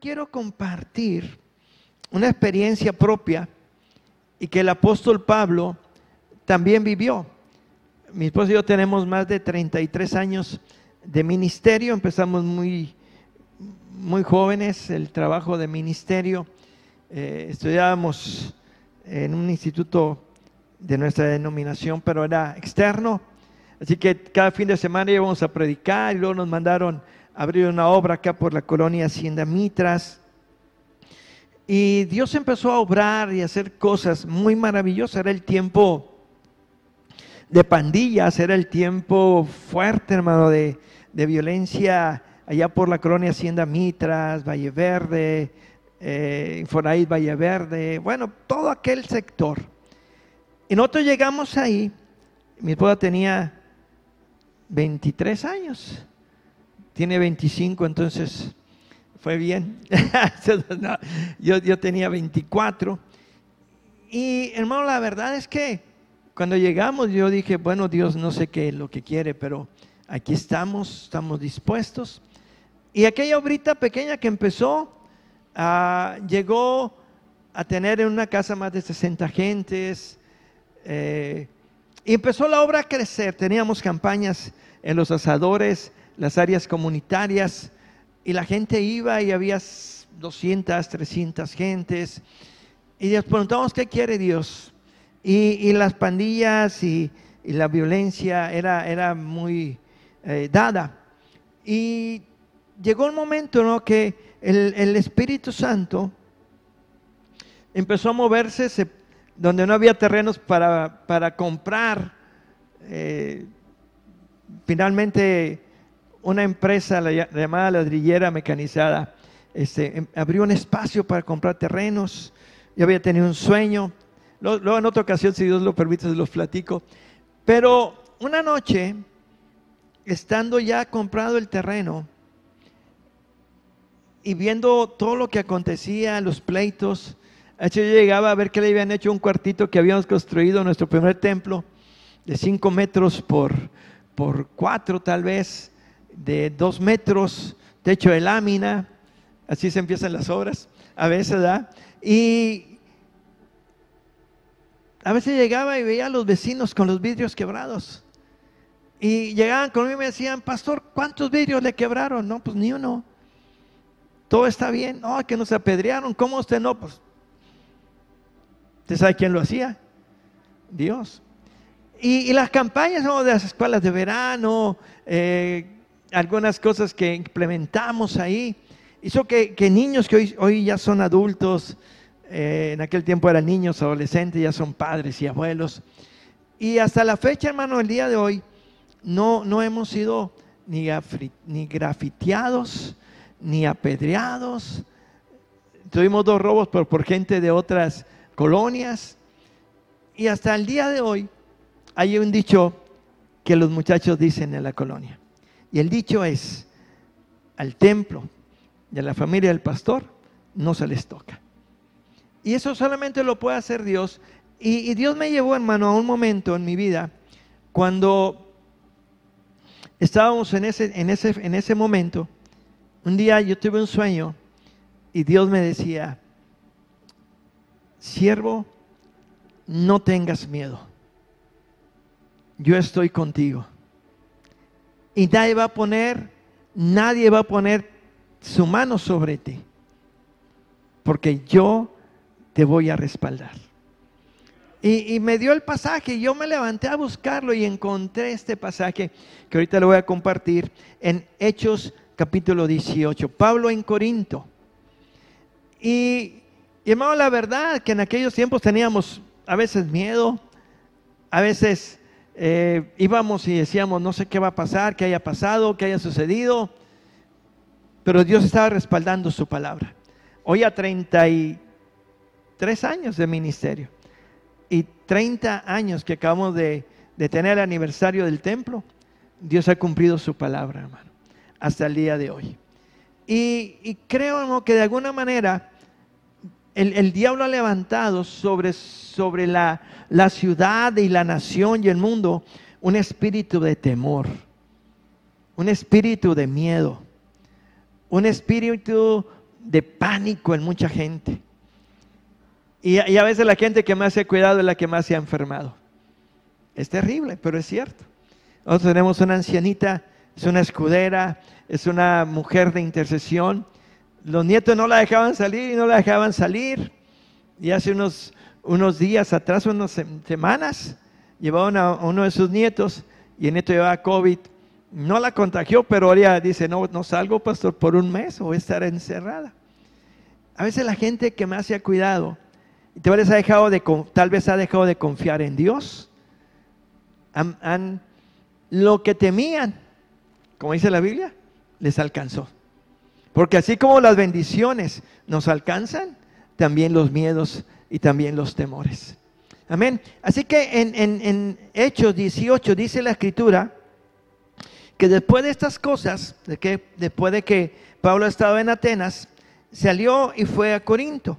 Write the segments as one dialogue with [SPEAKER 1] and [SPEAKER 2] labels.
[SPEAKER 1] quiero compartir una experiencia propia y que el apóstol Pablo también vivió. Mi esposo y yo tenemos más de 33 años de ministerio, empezamos muy, muy jóvenes el trabajo de ministerio, eh, estudiábamos en un instituto de nuestra denominación, pero era externo, así que cada fin de semana íbamos a predicar y luego nos mandaron a abrir una obra acá por la colonia Hacienda Mitras. Y Dios empezó a obrar y a hacer cosas muy maravillosas. Era el tiempo de pandillas, era el tiempo fuerte, hermano, de, violencia allá por la colonia Hacienda Mitras, Valle Verde, eh, Valle Verde, bueno, todo aquel sector. Y nosotros llegamos ahí, mi esposa tenía 23 años, tiene 25, entonces fue bien. yo, tenía 24. Y hermano, la verdad es que cuando llegamos yo dije, bueno, Dios no sé qué es lo que quiere, pero aquí estamos, estamos dispuestos. Y aquella obrita pequeña que empezó, ah, llegó a tener en una casa más de 60 gentes. Eh, y empezó la obra a crecer. Teníamos campañas en los asadores, las áreas comunitarias y la gente iba y había 200, 300 gentes. Y les preguntamos, ¿qué quiere Dios? Y, las pandillas y, la violencia era, era muy eh, dada. Y llegó el momento ¿no? que el, Espíritu Santo empezó a moverse donde no había terrenos para, comprar. Eh, finalmente una empresa llamada Ladrillera Mecanizada este, em, abrió un espacio para comprar terrenos. Yo había tenido un sueño. Luego, en otra ocasión, si Dios lo permite, se los platico. Pero una noche, estando ya comprado el terreno y viendo todo lo que acontecía, los pleitos, yo llegaba a ver que le habían hecho un cuartito que habíamos construido nuestro primer templo de cinco metros por, por cuatro tal vez de dos metros, techo de lámina, así se empiezan las obras, a veces, ¿da? Y a veces llegaba y veía a los vecinos con los vidrios quebrados. Y llegaban conmigo y me decían, pastor, ¿cuántos vidrios le quebraron? No, pues ni uno. Todo está bien. No, que nos apedrearon. ¿Cómo usted no? Pues, ¿usted sabe quién lo hacía? Dios. Y, las campañas de las escuelas de verano, eh, algunas cosas que implementamos ahí. Hizo que, niños que hoy, ya son adultos, eh, en aquel tiempo eran niños, adolescentes, ya son padres y abuelos. Y hasta la fecha, hermano, el día de hoy, no, no hemos sido ni, ni grafiteados, ni apedreados. Tuvimos dos robos por, por gente de otras colonias. Y hasta el día de hoy hay un dicho que los muchachos dicen en la colonia. Y el dicho es, al templo y a la familia del pastor no se les toca. Y eso solamente lo puede hacer Dios. Y, Dios me llevó, hermano, a un momento en mi vida cuando estábamos en ese, en, ese, en ese momento. Un día yo tuve un sueño y Dios me decía, siervo, no tengas miedo. Yo estoy contigo. Y nadie va a poner, nadie va a poner su mano sobre ti. Porque yo te voy a respaldar. Y, me dio el pasaje, yo me levanté a buscarlo y encontré este pasaje que ahorita lo voy a compartir en Hechos capítulo 18. Pablo en Corinto. Y, y hermano, la verdad que en aquellos tiempos teníamos a veces miedo, a veces eh, íbamos y decíamos, no sé qué va a pasar, qué haya pasado, qué haya sucedido, pero Dios estaba respaldando su palabra. Hoy a 33 años de ministerio y 30 años que acabamos de, tener el aniversario del templo, Dios ha cumplido su palabra, hermano, hasta el día de hoy. Y, creo que de alguna manera el, diablo ha levantado sobre, sobre la, la ciudad y la nación y el mundo un espíritu de temor, un espíritu de miedo, un espíritu de pánico en mucha gente. Y, y, a veces la gente que más se ha cuidado es la que más se ha enfermado. Es terrible, pero es cierto. Nosotros tenemos una ancianita, es una escudera, es una mujer de intercesión. Los nietos no la dejaban salir y no la dejaban salir. Y hace unos, unos días atrás, unas semanas, llevaban a uno de sus nietos y el nieto llevaba COVID. No la contagió, pero ella dice, no, no salgo, pastor, por un mes o voy a estar encerrada. A veces la gente que más se ha cuidado, tal vez ha dejado de, tal vez ha dejado de confiar en Dios, lo que temían, como dice la Biblia, les alcanzó. Porque así como las bendiciones nos alcanzan, también los miedos y también los temores. Amén. Así que en, en, Hechos 18 dice la escritura que después de estas cosas, de que, después de que Pablo estaba en Atenas, salió y fue a Corinto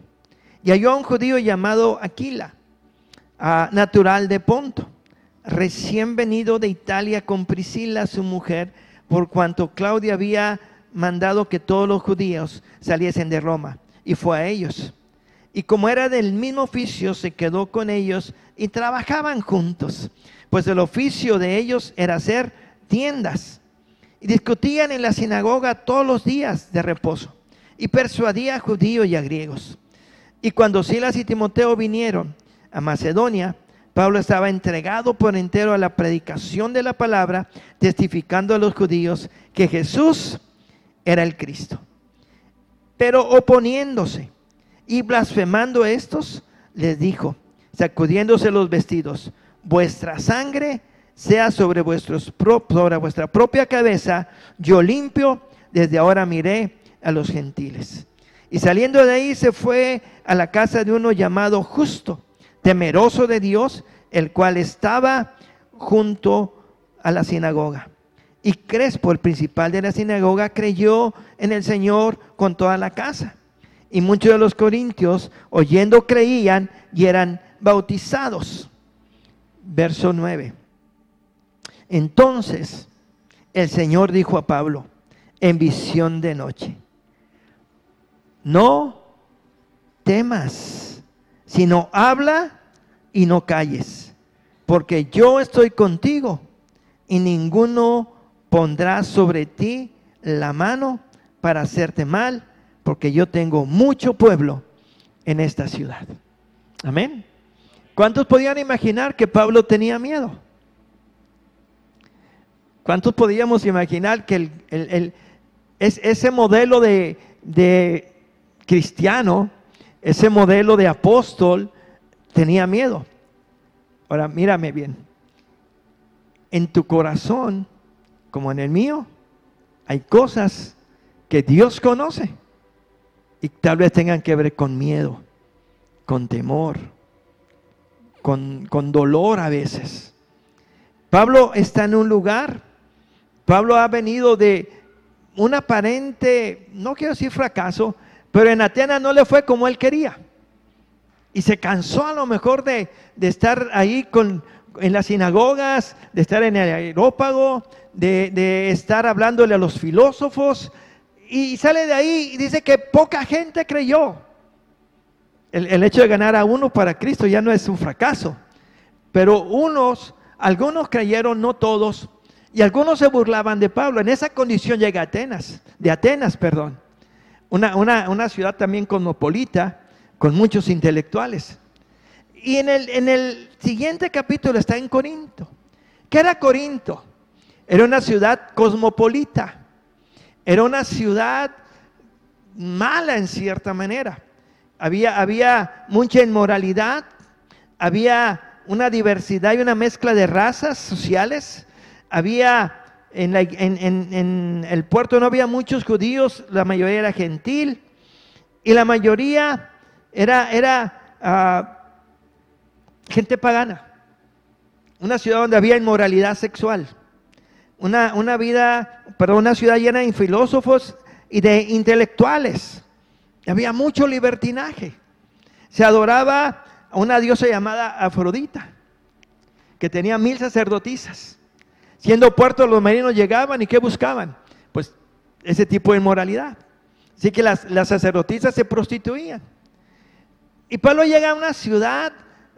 [SPEAKER 1] y halló a un judío llamado Aquila, natural de Ponto, recién venido de Italia con Priscila, su mujer, por cuanto Claudia había mandado que todos los judíos saliesen de Roma, y fue a ellos. Y como era del mismo oficio, se quedó con ellos y trabajaban juntos, pues el oficio de ellos era hacer tiendas. Y discutían en la sinagoga todos los días de reposo, y persuadía a judíos y a griegos. Y cuando Silas y Timoteo vinieron a Macedonia, Pablo estaba entregado por entero a la predicación de la palabra, testificando a los judíos que Jesús era el Cristo. Pero oponiéndose y blasfemando estos, les dijo, sacudiéndose los vestidos, vuestra sangre sea sobre, vuestros, sobre vuestra propia cabeza, yo limpio, desde ahora miré a los gentiles. Y saliendo de ahí se fue a la casa de uno llamado justo temeroso de Dios, el cual estaba junto a la sinagoga. Y Crespo, el principal de la sinagoga, creyó en el Señor con toda la casa. Y muchos de los corintios, oyendo, creían y eran bautizados. Verso 9. Entonces el Señor dijo a Pablo en visión de noche, no temas sino habla y no calles, porque yo estoy contigo y ninguno pondrá sobre ti la mano para hacerte mal, porque yo tengo mucho pueblo en esta ciudad. Amén. ¿Cuántos podían imaginar que Pablo tenía miedo? ¿Cuántos podíamos imaginar que el, ese modelo de, de cristiano ese modelo de apóstol tenía miedo. Ahora, mírame bien. En tu corazón, como en el mío, hay cosas que Dios conoce y tal vez tengan que ver con miedo, con temor, con, con dolor a veces. Pablo está en un lugar, Pablo ha venido de un aparente, no quiero decir fracaso, pero en Atenas no le fue como él quería. Y se cansó a lo mejor de, estar ahí con, en las sinagogas, de estar en el aerópago, de, estar hablándole a los filósofos. Y sale de ahí y dice que poca gente creyó. El, el, hecho de ganar a uno para Cristo ya no es un fracaso. Pero unos, algunos creyeron, no todos, y algunos se burlaban de Pablo. En esa condición llega a Atenas, de Atenas, perdón una, ciudad también cosmopolita, con muchos intelectuales. Y en el, en siguiente capítulo está en Corinto. ¿Qué era Corinto? Era una ciudad cosmopolita. Era una ciudad mala en cierta manera. Había, había mucha inmoralidad, había una diversidad y una mezcla de razas sociales, había en, el puerto no había muchos judíos, la mayoría era gentil y la mayoría era, era ah, gente pagana. Una ciudad donde había inmoralidad sexual. Una, una vida, perdón, una ciudad llena de filósofos y de intelectuales. Había mucho libertinaje. Se adoraba a una diosa llamada Afrodita, que tenía mil sacerdotisas. Siendo puertos los marinos llegaban y ¿qué buscaban? Pues ese tipo de inmoralidad. Así que las, las sacerdotisas se prostituían. Y Pablo llega a una ciudad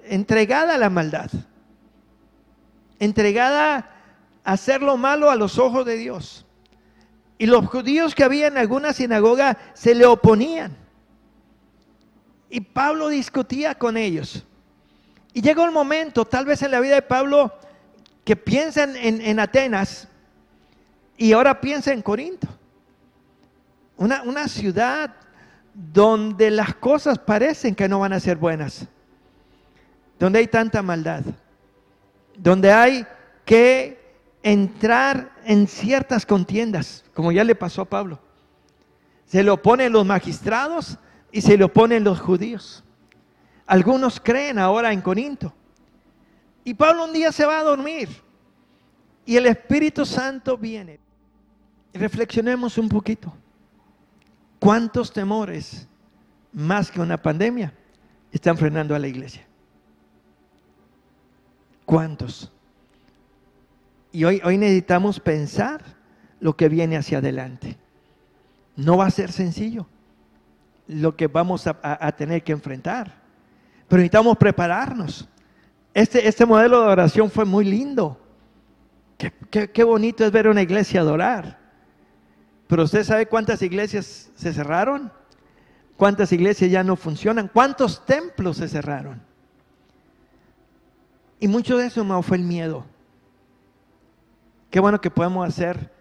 [SPEAKER 1] entregada a la maldad, entregada a hacer lo malo a los ojos de Dios. Y los judíos que había en alguna sinagoga se le oponían. Y Pablo discutía con ellos. Y llegó el momento, tal vez en la vida de Pablo, que piensa en, en Atenas y ahora piensa en Corinto. Una, una ciudad donde las cosas parecen que no van a ser buenas, donde hay tanta maldad, donde hay que entrar en ciertas contiendas, como ya le pasó a Pablo. Se le oponen los magistrados y se le oponen los judíos. Algunos creen ahora en Corinto. Y Pablo un día se va a dormir y el Espíritu Santo viene. Reflexionemos un poquito. ¿Cuántos temores, más que una pandemia, están frenando a la iglesia? ¿Cuántos? Y hoy, hoy necesitamos pensar lo que viene hacia adelante. No va a ser sencillo lo que vamos a, tener que enfrentar, pero necesitamos prepararnos. Este, este modelo de oración fue muy lindo. Qué, qué bonito es ver una iglesia adorar. Pero usted sabe cuántas iglesias se cerraron, cuántas iglesias ya no funcionan, cuántos templos se cerraron. Y mucho de eso, hermano, fue el miedo. Qué bueno que podemos hacer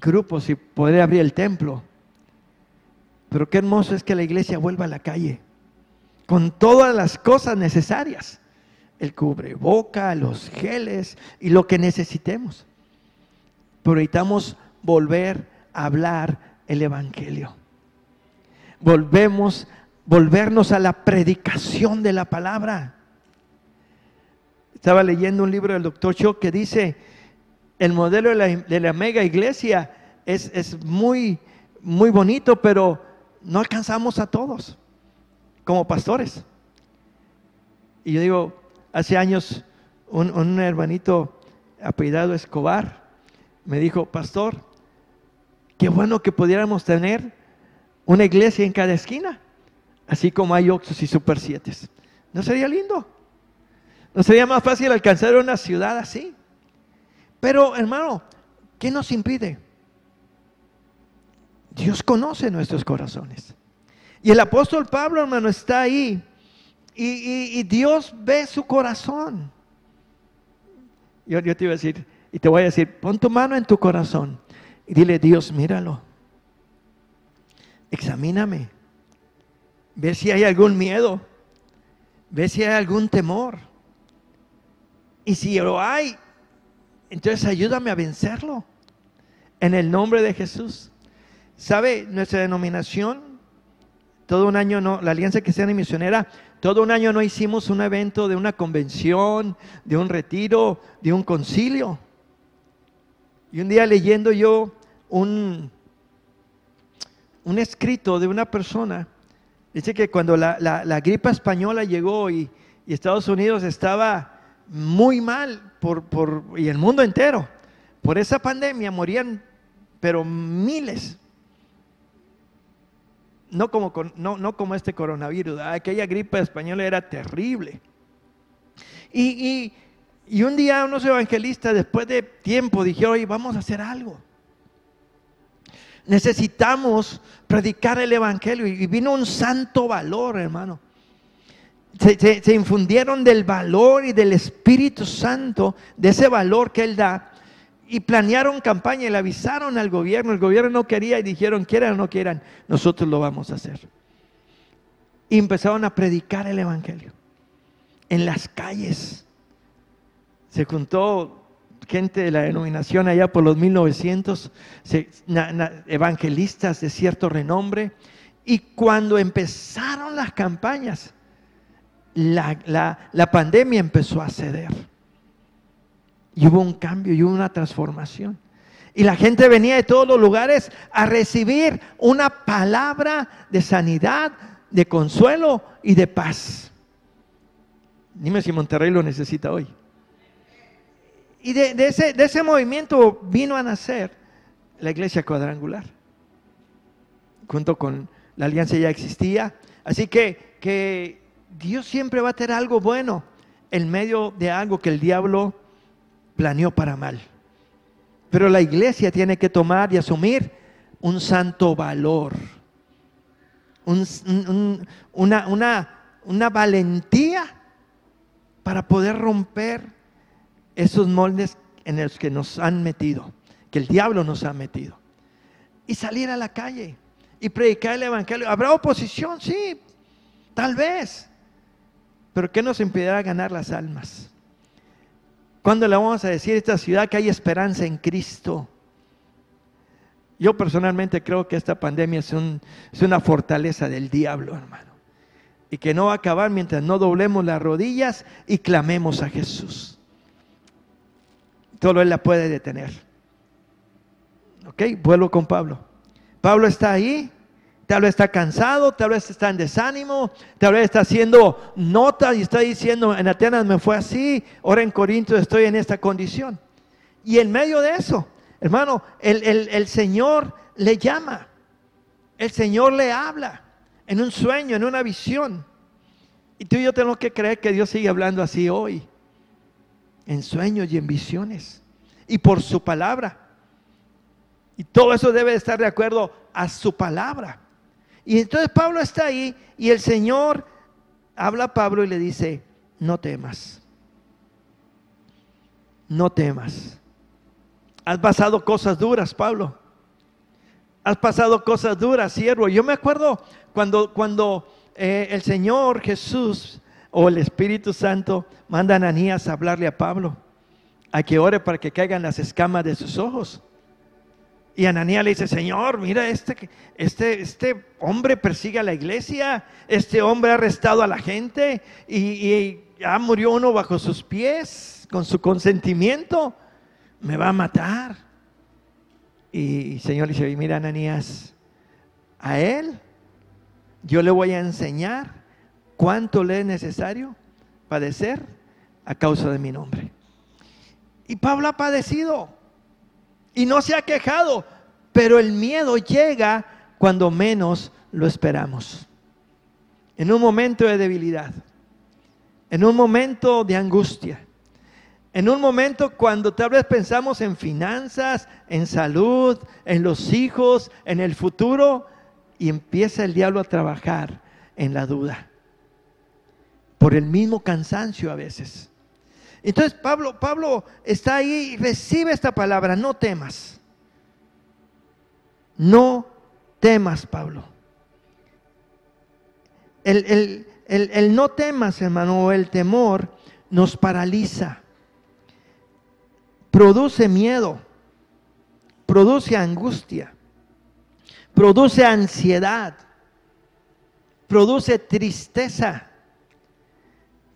[SPEAKER 1] grupos y poder abrir el templo. Pero qué hermoso es que la iglesia vuelva a la calle con todas las cosas necesarias. El cubreboca, los geles y lo que necesitemos. Pero necesitamos volver hablar el Evangelio. Volvemos, volvernos a la predicación de la palabra. Estaba leyendo un libro del doctor Cho que dice, el modelo de la, mega iglesia es, es, muy, muy bonito, pero no alcanzamos a todos como pastores. Y yo digo, hace años un, hermanito apellidado Escobar me dijo, pastor, Qué bueno que pudiéramos tener una iglesia en cada esquina, así como hay Oxos y Super 7. ¿No sería lindo? ¿No sería más fácil alcanzar una ciudad así? Pero hermano, ¿qué nos impide? Dios conoce nuestros corazones. Y el apóstol Pablo, hermano, está ahí. Y, Dios ve su corazón. Yo, te iba a decir, y te voy a decir, pon tu mano en tu corazón y dile, Dios, míralo. Examíname. Ve si hay algún miedo. Ve si hay algún temor. Y si lo hay, entonces ayúdame a vencerlo. En el nombre de Jesús. ¿Sabe? Nuestra denominación, todo un año no, la Alianza Cristiana y Misionera, todo un año no hicimos un evento de una convención, de un retiro, de un concilio. Y un día leyendo yo un, un escrito de una persona, dice que cuando la, gripa española llegó y, Estados Unidos estaba muy mal, por, por, y el mundo entero, por esa pandemia morían, pero miles. No como, no, no como este coronavirus, aquella gripa española era terrible. Y, y un día unos evangelistas, después de tiempo, dijeron, oye, vamos a hacer algo. Necesitamos predicar el Evangelio. Y vino un santo valor, hermano. Se, infundieron del valor y del Espíritu Santo, de ese valor que Él da. Y planearon campaña y le avisaron al gobierno. El gobierno no quería y dijeron, quieran o no quieran, nosotros lo vamos a hacer. Y empezaron a predicar el Evangelio en las calles se juntó gente de la denominación allá por los 1900, evangelistas de cierto renombre, y cuando empezaron las campañas, la, la, pandemia empezó a ceder. Y hubo un cambio y hubo una transformación. Y la gente venía de todos los lugares a recibir una palabra de sanidad, de consuelo y de paz. Dime si Monterrey lo necesita hoy. Y de, ese, de ese movimiento vino a nacer la iglesia cuadrangular. junto con la alianza ya existía. Así que, que Dios siempre va a tener algo bueno en medio de algo que el diablo planeó para mal. Pero la iglesia tiene que tomar y asumir un santo valor, una, valentía para poder romper esos moldes en los que nos han metido, que el diablo nos ha metido. Y salir a la calle y predicar el Evangelio. ¿Habrá oposición? Sí, tal vez. Pero ¿qué nos impedirá ganar las almas? ¿Cuándo le vamos a decir a esta ciudad que hay esperanza en Cristo? Yo personalmente creo que esta pandemia es, una fortaleza del diablo, hermano. Y que no va a acabar mientras no doblemos las rodillas y clamemos a Jesús. Todo Él la puede detener. Ok, vuelvo con Pablo. Pablo está ahí Tal vez está cansado, tal vez está en desánimo, tal vez está haciendo notas y está diciendo, en Atenas me fue así, ahora en Corinto estoy en esta condición. Y en medio de eso, hermano, el, el Señor le llama, el Señor le habla en un sueño, en una visión. Y tú y yo tenemos que creer que Dios sigue hablando así hoy, en sueños y en visiones, y por su palabra. Y todo eso debe estar de acuerdo a su palabra. Y entonces Pablo está ahí y el Señor habla a Pablo y le dice, no temas, no temas. Has pasado cosas duras, Pablo. Has pasado cosas duras, siervo. Yo me acuerdo cuando, cuando eh, el Señor Jesús o el Espíritu Santo manda a Ananías a hablarle a Pablo, a que ore para que caigan las escamas de sus ojos. Y Ananías le dice, Señor, mira, este, este, este hombre persigue a la iglesia, este hombre ha arrestado a la gente y, ya murió uno bajo sus pies, con su consentimiento, me va a matar. Y el Señor le dice, mira, Ananías, a él yo le voy a enseñar cuánto le es necesario padecer a causa de mi nombre. Y Pablo ha padecido y no se ha quejado, pero el miedo llega cuando menos lo esperamos. En un momento de debilidad, en un momento de angustia, en un momento cuando tal vez pensamos en finanzas, en salud, en los hijos, en el futuro, y empieza el diablo a trabajar en la duda, por el mismo cansancio a veces. Entonces Pablo, Pablo está ahí y recibe esta palabra, no temas. No temas, Pablo. El, el no temas, hermano, el temor nos paraliza, produce miedo, produce angustia, produce ansiedad, produce tristeza,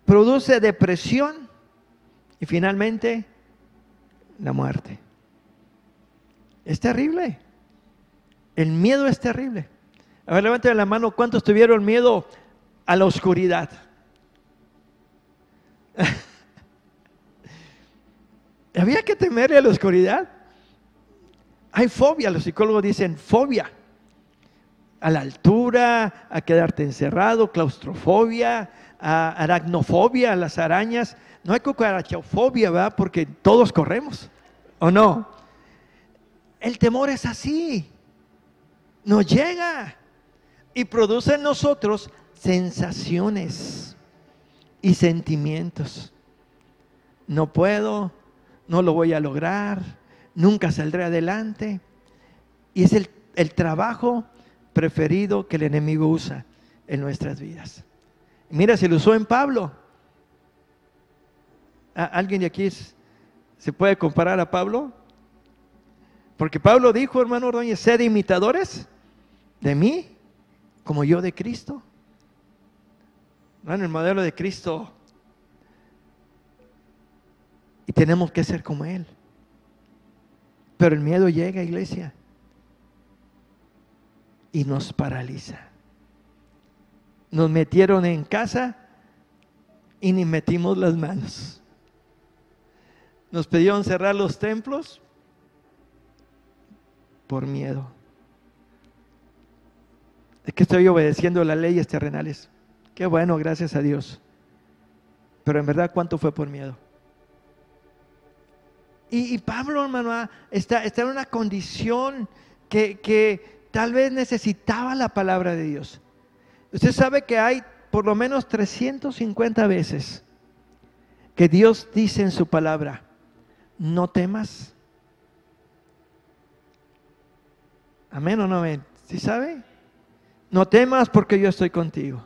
[SPEAKER 1] produce depresión y finalmente, la muerte. Es terrible. El miedo es terrible. A ver, levanten la mano, ¿cuántos tuvieron miedo a la oscuridad? ¿Había que temerle a la oscuridad? Hay fobia, los psicólogos dicen fobia. A la altura, a quedarte encerrado, claustrofobia, aracnofobia, a las arañas. No hay cucarachofobia, ¿verdad? Porque todos corremos, ¿o no? El temor es así. Nos llega y produce en nosotros sensaciones y sentimientos. No puedo, no lo voy a lograr, nunca saldré adelante. Y es el, el trabajo preferido que el enemigo usa en nuestras vidas. Mira, se lo usó en Pablo. ¿Alguien de aquí se puede comparar a Pablo? Porque Pablo dijo, hermano Ordóñez, sed imitadores de mí, como yo de Cristo. Bueno, el modelo de Cristo. Y tenemos que ser como Él. Pero el miedo llega, iglesia, y nos paraliza. Nos metieron en casa y ni metimos las manos nos pidieron cerrar los templos por miedo. Es que estoy obedeciendo las leyes terrenales. Qué bueno, gracias a Dios. Pero en verdad, ¿cuánto fue por miedo? Y, Pablo, hermano, ah, está, en una condición que tal vez necesitaba la palabra de Dios. Usted sabe que hay por lo menos 350 veces que Dios dice en su palabra, no temas. Amén o no amén. ¿Sí sabe? No temas porque yo estoy contigo.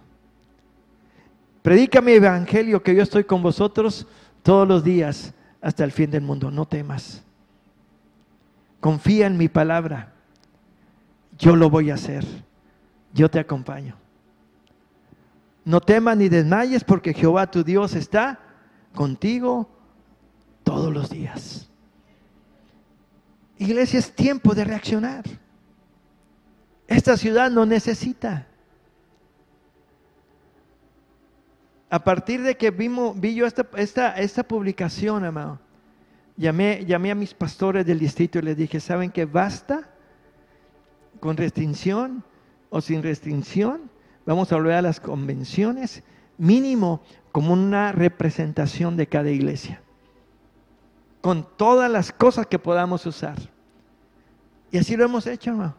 [SPEAKER 1] Predica mi evangelio que yo estoy con vosotros todos los días hasta el fin del mundo. No temas. Confía en mi palabra. Yo lo voy a hacer. Yo te acompaño. No temas ni desmayes porque Jehová tu Dios está contigo todos los días. Iglesia, es tiempo de reaccionar. Esta ciudad no necesita. a partir de que vimos, vi yo esta, esta, esta publicación, amado, llamé, llamé a mis pastores del distrito y les dije, ¿saben que basta con restricción o sin restricción? Vamos a volver a las convenciones, mínimo como una representación de cada iglesia, con todas las cosas que podamos usar. Y así lo hemos hecho, hermano.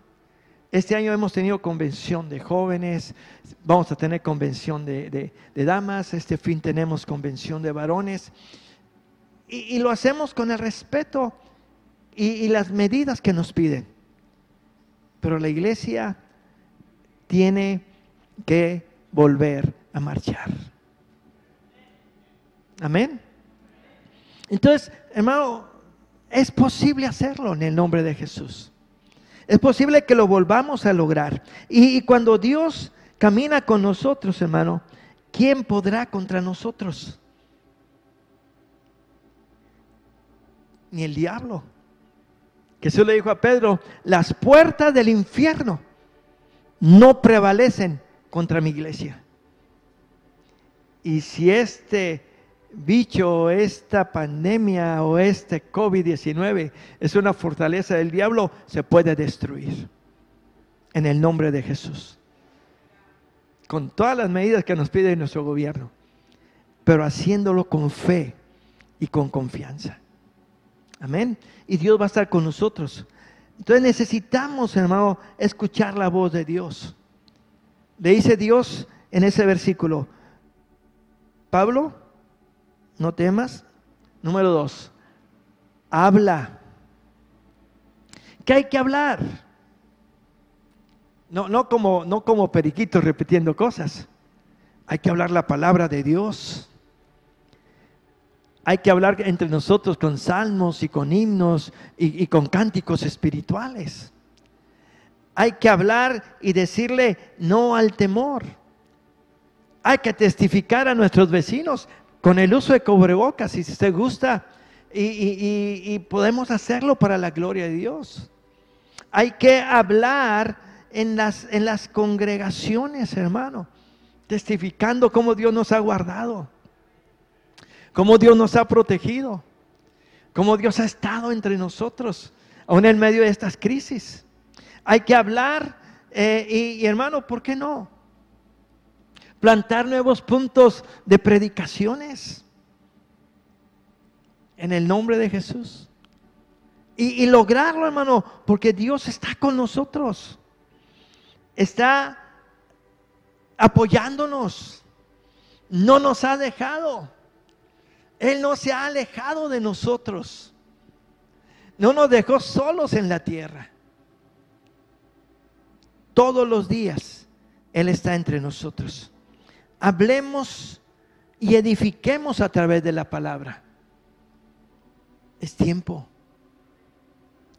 [SPEAKER 1] Este año hemos tenido convención de jóvenes, vamos a tener convención de, damas, este fin tenemos convención de varones. Y, lo hacemos con el respeto y, y las medidas que nos piden. Pero la iglesia tiene que volver a marchar. Amén. Entonces, hermano, es posible hacerlo en el nombre de Jesús. Es posible que lo volvamos a lograr. Y, cuando Dios camina con nosotros, hermano, ¿quién podrá contra nosotros? Ni el diablo. Jesús le dijo a Pedro, las puertas del infierno no prevalecen contra mi iglesia. Y si este bicho, esta pandemia o este COVID-19 es una fortaleza del diablo, se puede destruir. En el nombre de Jesús. Con todas las medidas que nos pide nuestro gobierno. Pero haciéndolo con fe y con confianza. Amén. Y Dios va a estar con nosotros. Entonces necesitamos, hermano, escuchar la voz de Dios. Le dice Dios en ese versículo, Pablo, no temas. Número dos, habla. ¿Qué hay que hablar? No, no, como, no como periquitos repitiendo cosas. Hay que hablar la palabra de Dios. Hay que hablar entre nosotros con salmos y con himnos y, y con cánticos espirituales. Hay que hablar y decirle no al temor. Hay que testificar a nuestros vecinos con el uso de cubrebocas, si se gusta, y, podemos hacerlo para la gloria de Dios. Hay que hablar en las, en las congregaciones, hermano, testificando cómo Dios nos ha guardado, cómo Dios nos ha protegido, cómo Dios ha estado entre nosotros, aún en medio de estas crisis. Hay que hablar, eh, y hermano, ¿por qué no? plantar nuevos puntos de predicaciones en el nombre de Jesús. Y, lograrlo, hermano, porque Dios está con nosotros. Está apoyándonos. No nos ha dejado. Él no se ha alejado de nosotros. No nos dejó solos en la tierra. Todos los días Él está entre nosotros hablemos y edifiquemos a través de la palabra. Es tiempo.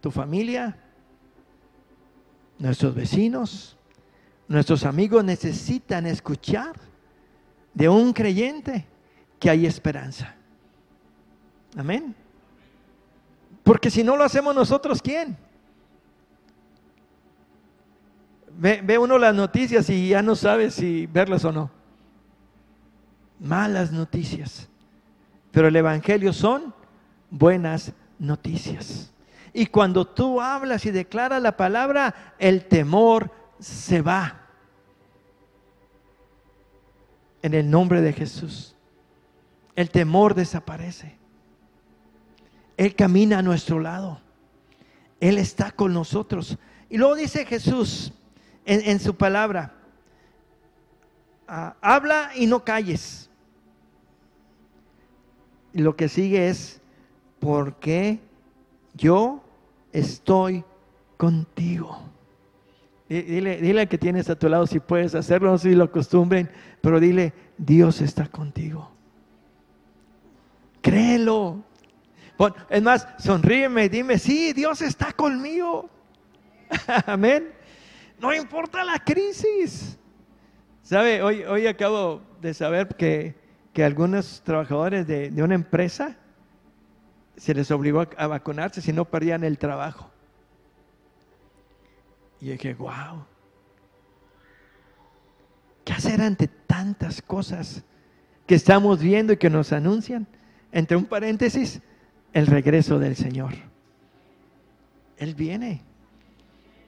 [SPEAKER 1] Tu familia, nuestros vecinos, nuestros amigos necesitan escuchar de un creyente que hay esperanza. Amén. Porque si no lo hacemos nosotros, ¿quién? Ve, uno las noticias y ya no sabe si verlas o no malas noticias. Pero el Evangelio son buenas noticias. Y cuando tú hablas y declaras la palabra, el temor se va. en el nombre de Jesús. El temor desaparece. Él camina a nuestro lado. Él está con nosotros. Y luego dice Jesús en, su palabra, ah, habla y no calles. Y lo que sigue es, porque yo estoy contigo. Dile, dile que tienes a tu lado si puedes hacerlo, si lo acostumbren, pero dile, Dios está contigo. Créelo. es más, sonríeme dime, sí, Dios está conmigo. Amén. No importa la crisis. ¿Sabe? Hoy, hoy acabo de saber que, que algunos trabajadores de, de, una empresa se les obligó a vacunarse si no perdían el trabajo. Y dije, wow. ¿Qué hacer ante tantas cosas que estamos viendo y que nos anuncian? Entre un paréntesis, el regreso del Señor. Él viene.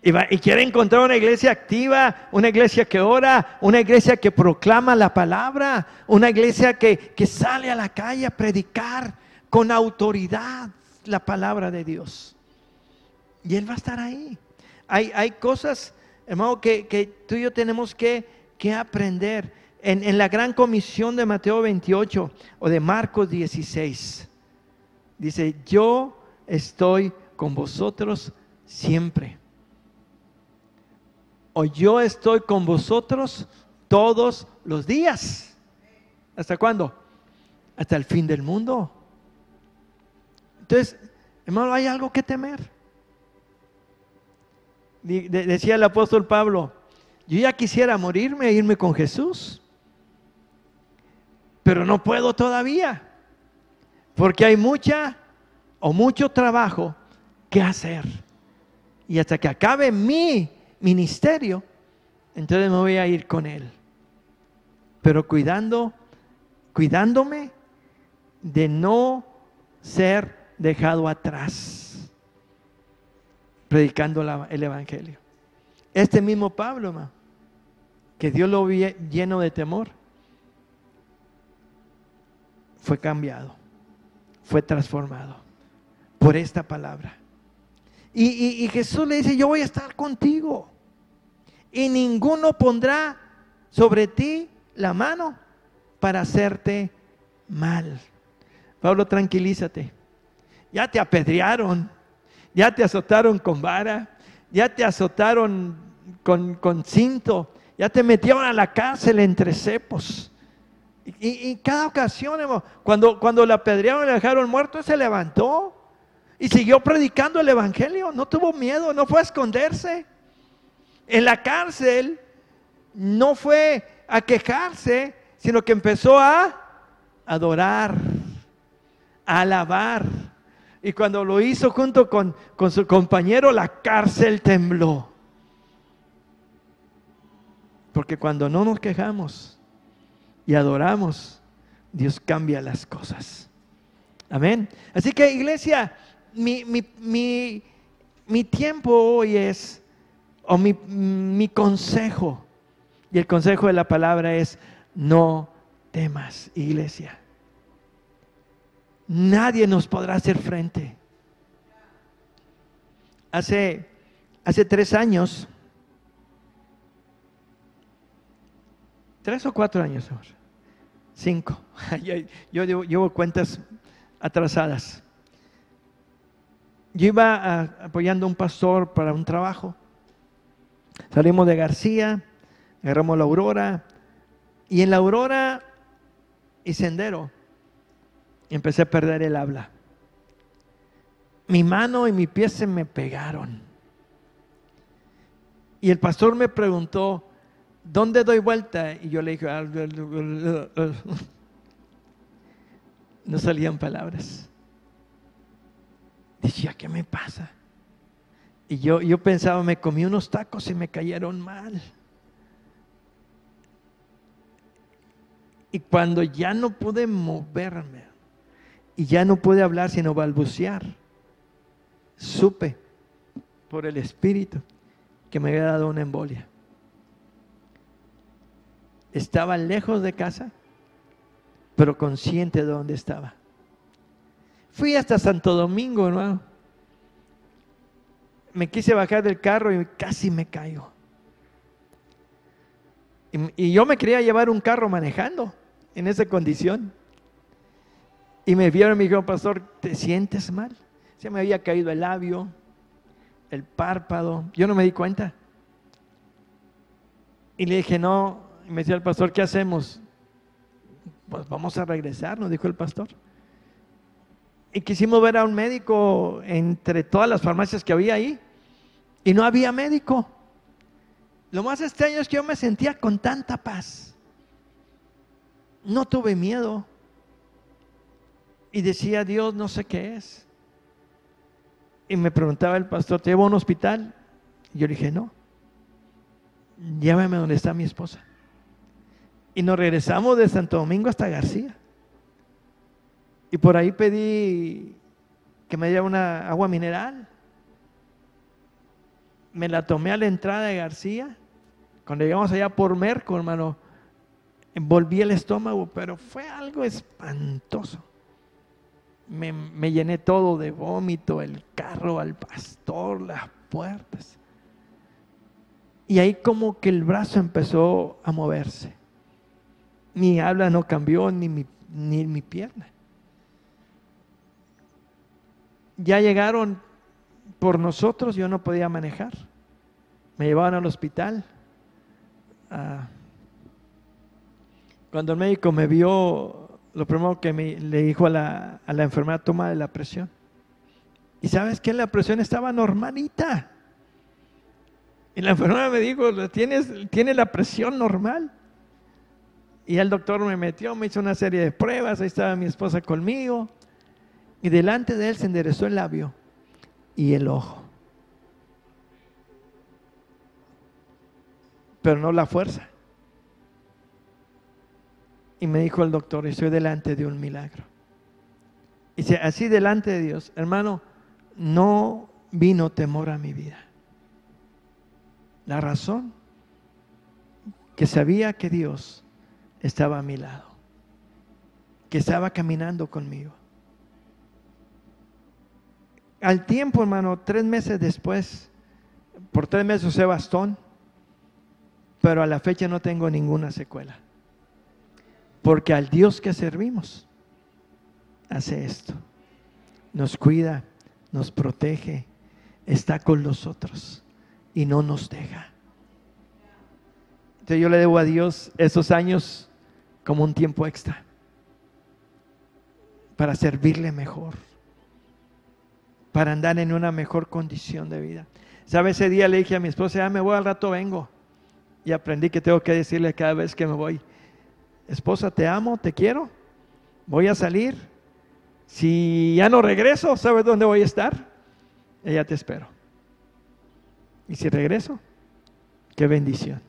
[SPEAKER 1] Y, quiere encontrar una iglesia activa, una iglesia que ora, una iglesia que proclama la palabra, una iglesia que, que sale a la calle a predicar con autoridad la palabra de Dios. Y Él va a estar ahí hay, cosas, hermano, que, tú y yo tenemos que, aprender. En, en, la gran comisión de Mateo 28 o de Marcos 16, dice, yo estoy con vosotros siempre. O yo estoy con vosotros todos los días. ¿Hasta cuándo? Hasta el fin del mundo. Entonces, hermano, hay algo que temer decía el apóstol Pablo, yo ya quisiera morirme e irme con Jesús, pero no puedo todavía, porque hay mucha o mucho trabajo que hacer. Y hasta que acabe mi ministerio, entonces me voy a ir con Él. Pero cuidando, cuidándome de no ser dejado atrás predicando el Evangelio. Este mismo Pablo, que Dios lo vio lleno de temor, fue cambiado, fue transformado por esta palabra. Y, Jesús le dice, yo voy a estar contigo. Y ninguno pondrá sobre ti la mano para hacerte mal. Pablo, tranquilízate. Ya te apedrearon ya te azotaron con vara, ya te azotaron con, cinto, ya te metieron a la cárcel entre cepos. Y, cada ocasión, cuando, cuando la apedrearon y le dejaron muerto, se levantó y siguió predicando el Evangelio. No tuvo miedo, no fue a esconderse. En la cárcel no fue a quejarse, sino que empezó a adorar, a alabar y cuando lo hizo junto con, su compañero, la cárcel tembló. Porque cuando no nos quejamos y adoramos, Dios cambia las cosas. Amén. Así que iglesia, mi, mi, tiempo hoy es, o mi, mi consejo, y el consejo de la palabra es, no temas, iglesia nadie nos podrá hacer frente. Hace, hace tres años, tres o cuatro años, cinco, yo, llevo, cuentas atrasadas. Yo iba apoyando a un pastor para un trabajo. Salimos de García, agarramos la Aurora, y en la Aurora y Sendero empecé a perder el habla. Mi mano y mi pie se me pegaron. Y el pastor me preguntó, ¿dónde doy vuelta? Y yo le dije, ah, no salían palabras. Decía, ¿qué me pasa? Y yo, yo pensaba, me comí unos tacos y me cayeron mal. Y cuando ya no pude moverme, y ya no puede hablar sino balbucear. Supe por el Espíritu que me había dado una embolia. Estaba lejos de casa, pero consciente de dónde estaba. Fui hasta Santo Domingo, hermano. Me quise bajar del carro y casi me caigo. Y, yo me quería llevar un carro manejando en esa condición. Y me vieron y me dijeron, pastor, ¿te sientes mal? Se me había caído el labio, el párpado. Yo no me di cuenta. Y le dije, no, y me decía el pastor, ¿qué hacemos? Pues vamos a regresar, nos dijo el pastor. Y quisimos ver a un médico entre todas las farmacias que había ahí. Y no había médico. Lo más extraño es que yo me sentía con tanta paz. No tuve miedo. Y decía, Dios, no sé qué es. Y me preguntaba el pastor, ¿te llevo a un hospital? Y yo le dije, no. Llévame donde está mi esposa. Y nos regresamos de Santo Domingo hasta García. Y por ahí pedí que me diera una agua mineral. Me la tomé a la entrada de García cuando llegamos allá por Merco, hermano, envolví el estómago, pero fue algo espantoso. Me, llené todo de vómito, el carro, al pastor, las puertas. Y ahí como que el brazo empezó a moverse. Mi habla no cambió, ni mi, ni mi pierna. Ya llegaron por nosotros, yo no podía manejar. Me llevaban al hospital. Ah, cuando el médico me vio, lo primero que me, le dijo a la, a la enfermera, toma de la presión. Y sabes que la presión estaba normalita. Y la enfermera me dijo, ¿tienes, tiene la presión normal. Y el doctor me metió, me hizo una serie de pruebas, ahí estaba mi esposa conmigo. Y delante de él se enderezó el labio y el ojo. pero no la fuerza. Y me dijo el doctor, estoy delante de un milagro. Y dice, así delante de Dios, hermano, no vino temor a mi vida. La razón, que sabía que Dios estaba a mi lado, que estaba caminando conmigo. Al tiempo, hermano, tres meses después, por tres meses usé bastón, pero a la fecha no tengo ninguna secuela. Porque al Dios que servimos hace esto. Nos cuida, nos protege, está con nosotros y no nos deja. Entonces yo le debo a Dios esos años como un tiempo extra para servirle mejor, para andar en una mejor condición de vida. ¿Sabe? Ese día le dije a mi esposa, ya me voy al rato, vengo y aprendí que tengo que decirle cada vez que me voy, esposa, te amo, te quiero, voy a salir. Si ya no regreso, ¿sabes dónde voy a estar? Ella te espero. Y si regreso, qué bendición.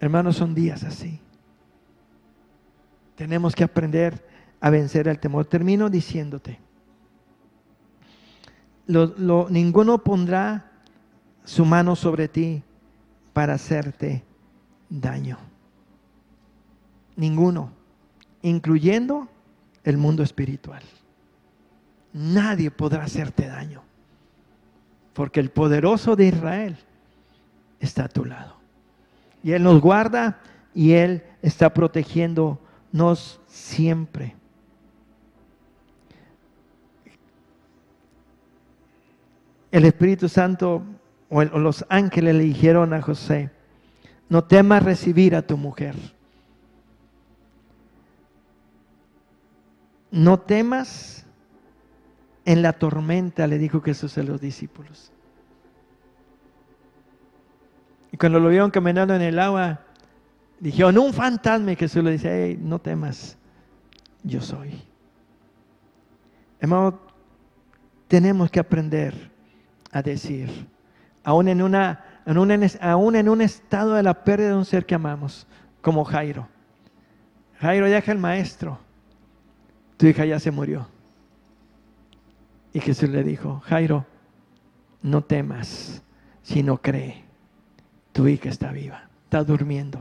[SPEAKER 1] Hermanos, son días así. Tenemos que aprender a vencer el temor. Termino diciéndote, ninguno pondrá su mano sobre ti para hacerte daño. Ninguno, incluyendo el mundo espiritual. Nadie podrá hacerte daño, porque el poderoso de Israel está a tu lado. Y Él nos guarda y Él está protegiéndonos siempre. El Espíritu Santo o, los ángeles le dijeron a José, no temas recibir a tu mujer. No temas en la tormenta, le dijo Jesús a los discípulos. Y cuando lo vieron caminando en el agua, dijeron, un fantasma. Y Jesús le dice, no temas, yo soy. Hermano, tenemos que aprender a decir, aún en, una, en un, aún en un estado de la pérdida de un ser que amamos, como Jairo. Jairo, deja el maestro, tu hija ya se murió. Y Jesús le dijo, Jairo, no temas, sino cree, tu hija está viva. está durmiendo.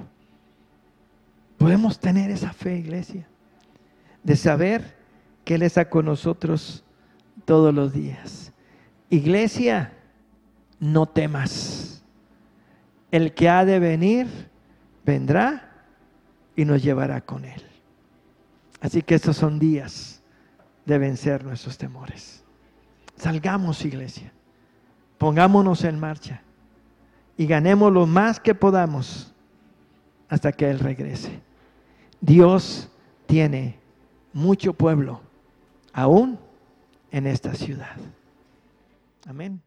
[SPEAKER 1] Podemos tener esa fe, iglesia, de saber que Él está con nosotros todos los días. Iglesia, no temas. El que ha de venir, vendrá y nos llevará con Él. Así que estos son días de vencer nuestros temores. Salgamos, iglesia. Pongámonos en marcha y ganemos lo más que podamos hasta que Él regrese. Dios tiene mucho pueblo aún en esta ciudad. Amén.